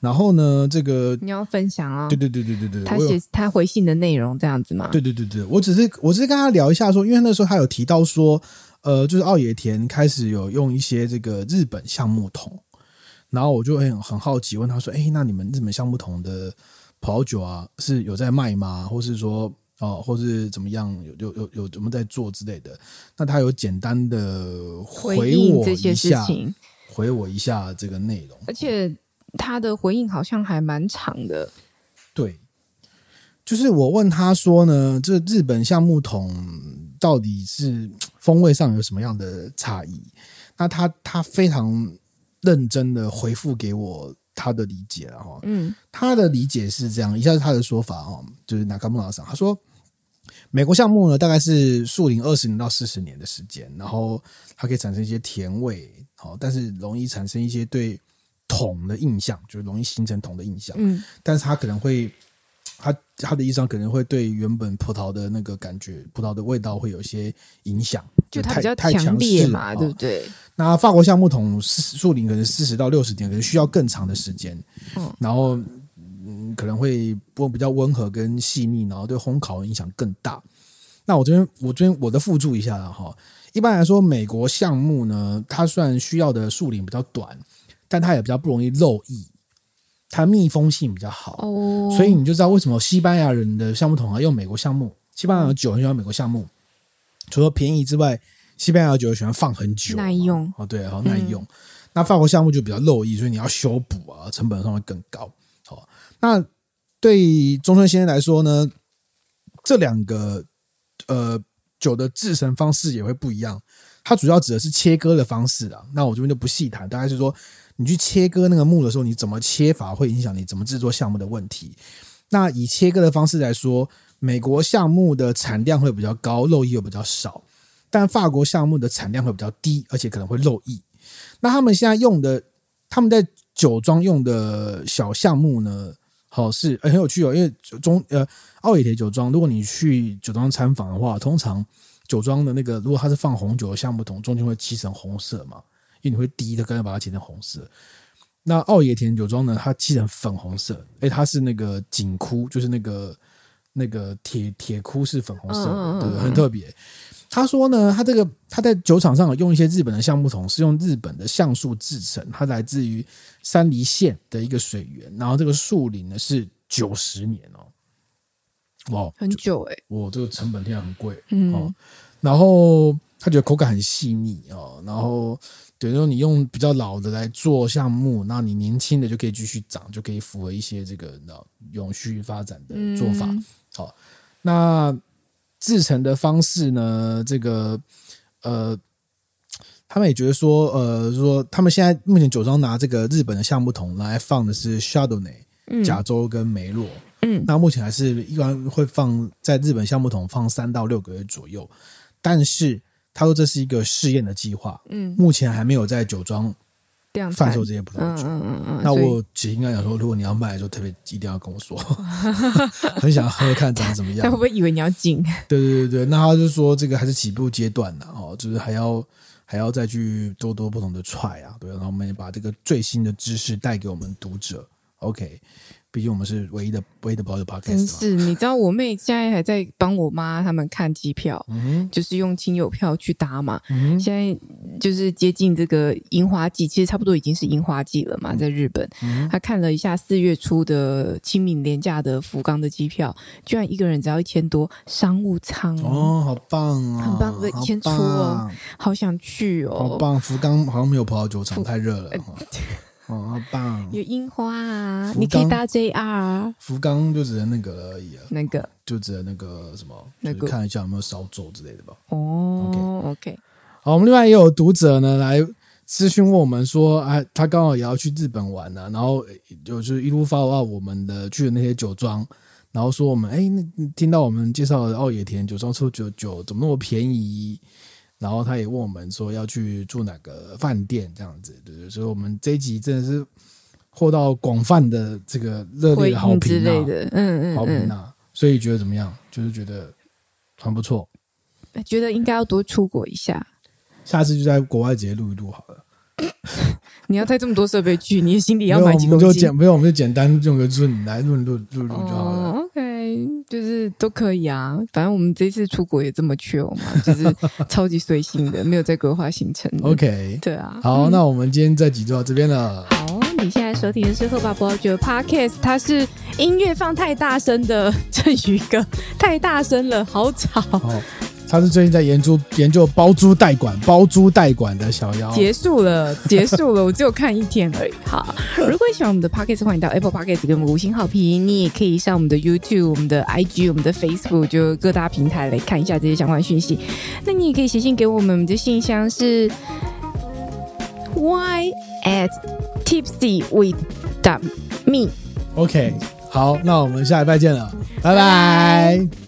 然后呢，这个你要分享啊？对对对对对对，他写他回信的内容这样子吗？对对对对，我只是我只是跟他聊一下说，因为那时候他有提到说。呃，就是奥野田开始有用一些这个日本橡木桶，然后我就很很好奇，问他说：“哎，那你们日本橡木桶的葡萄酒啊，是有在卖吗？或是说哦，或是怎么样？有有有有怎么在做之类的？”那他有简单的回我一下，回我一下这个内容，而且他的回应好像还蛮长的。对，就是我问他说呢，这日本橡木桶到底是？风味上有什么样的差异？那他他非常认真的回复给我他的理解了哈，嗯，他的理解是这样，以下是他的说法哦，就是那卡穆拉桑，他说，美国橡木呢大概是树龄二十年到四十年的时间，然后它可以产生一些甜味，好，但是容易产生一些对桶的印象，就是容易形成桶的印象，嗯，但是它可能会。它它的意思可能会对原本葡萄的那个感觉，葡萄的味道会有一些影响，就它比较强烈嘛，对不对？那法国橡木桶树龄可能四十到六十年，可能需要更长的时间。嗯，然后嗯，可能会不比较温和跟细腻，然后对烘烤影响更大。那我这边我这边我的附注一下了哈。一般来说，美国橡木呢，它虽然需要的树龄比较短，但它也比较不容易漏液。它密封性比较好，哦，所以你就知道为什么西班牙人的橡木桶啊用美国橡木，西班牙的酒很喜欢美国橡木，除了便宜之外，西班牙的酒喜欢放很久，耐用哦，对，好耐用。嗯、那法国橡木就比较漏液，所以你要修补啊，成本上会更高。好，那对中村先生来说呢，这两个呃酒的制成方式也会不一样，它主要指的是切割的方式啊。那我这边就不细谈，大概是说。你去切割那个木的时候，你怎么切法会影响你怎么制作项目的问题。那以切割的方式来说，美国橡木的产量会比较高，漏液又比较少；但法国橡木的产量会比较低，而且可能会漏液。那他们现在用的，他们在酒庄用的小橡木呢？好是、欸、很有趣哦，因为中呃奥野铁酒庄，如果你去酒庄参访的话，通常酒庄的那个如果它是放红酒的橡木桶，中间会漆成红色嘛。因为你会滴的，刚才把它切成红色。那奥野田酒庄呢？它漆成粉红色，哎，它是那个井窟，就是那个那个铁铁窟是粉红色的，对，很特别。他说呢，他这个他在酒厂上有用一些日本的橡木桶，是用日本的橡树制成，它来自于山梨县的一个水源，然后这个树龄呢是九十年哦，哇，很久哎，哇，这个成本听起来很贵，嗯，然后他觉得口感很细腻哦，然后。等于说你用比较老的来做项目，那你年轻的就可以继续长，就可以符合一些这个永续发展的做法。嗯、好，那制成的方式呢？这个呃，他们也觉得说，呃，说他们现在目前酒庄拿这个日本的橡木桶来放的是 Chardonnay、嗯、甲州跟梅洛。嗯，那目前还是一般会放在日本橡木桶放三到六个月左右，但是。他说这是一个试验的计划，嗯，目前还没有在酒庄贩售这些葡萄酒。嗯嗯嗯。那我其实应该讲说，如果你要卖的时候，特别一定要跟我说，很想喝看长怎么样。他会不会以为你要进？对对对对，那他就说这个还是起步阶段呢哦，就是还要还要再去多多不同的 try 啊，对。然后我们也把这个最新的知识带给我们读者，OK，不毕竟我们是唯一的唯一的包邮 podcast。真是，你知道我妹现在还在帮我妈他们看机票，嗯，就是用亲友票去搭嘛。嗯，现在就是接近这个樱花季，其实差不多已经是樱花季了嘛，在日本。嗯，她看了一下四月初的清明廉价的福冈的机票，居然一个人只要一千多，商务舱哦，好棒啊，很棒的，一千出哦，好想去哦，好棒！福冈好像没有葡萄酒厂，太热了。哦，好棒！有樱花啊，你可以搭 JR。福冈就只能那个了而已啊，那个就只能那个什么，那个看一下有没有烧酒之类的吧。哦，OK，好，我们另外也有读者呢来私讯问我们说，啊，他刚好也要去日本玩呢，然后就是一路 follow 我们的去的那些酒庄，然后说我们哎，那听到我们介绍的奥野田酒庄出酒酒怎么那么便宜？然后他也问我们说要去住哪个饭店这样子，对对，所以我们这一集真的是获到广泛的这个热烈的好评啊，之类的，嗯嗯，嗯，好评啊，所以觉得怎么样？就是觉得很不错，觉得应该要多出国一下，下次就在国外直接录一录好了。你要带这么多设备去，你心里要买几公斤？我们就简没有，我们就简单用个润来润录录录就好了。Oh, 就是都可以啊。反正我们这次出国也这么 chill 嘛，就是 超级随性的，没有在规划行程。OK，对啊。好，嗯、那我们今天这集就到这边了。好，你现在收听的是赫爸包觉得 Podcast，它是音乐放太大声的 郑宇哥，太大声了，好吵。好他是最近在研究研究包租代管包租代管的小妖。结束了，结束了，我只有看一天而已。好，如果你喜欢我们的 Podcast，欢迎到 Apple Podcast 给我们五星好评。你也可以上我们的 YouTube、我们的 IG、我们的 Facebook，就各大平台来看一下这些相关讯息。那你也可以写信给我们，我们的信箱是 y at tipsy with me。OK，好，那我们下礼拜见了，拜拜。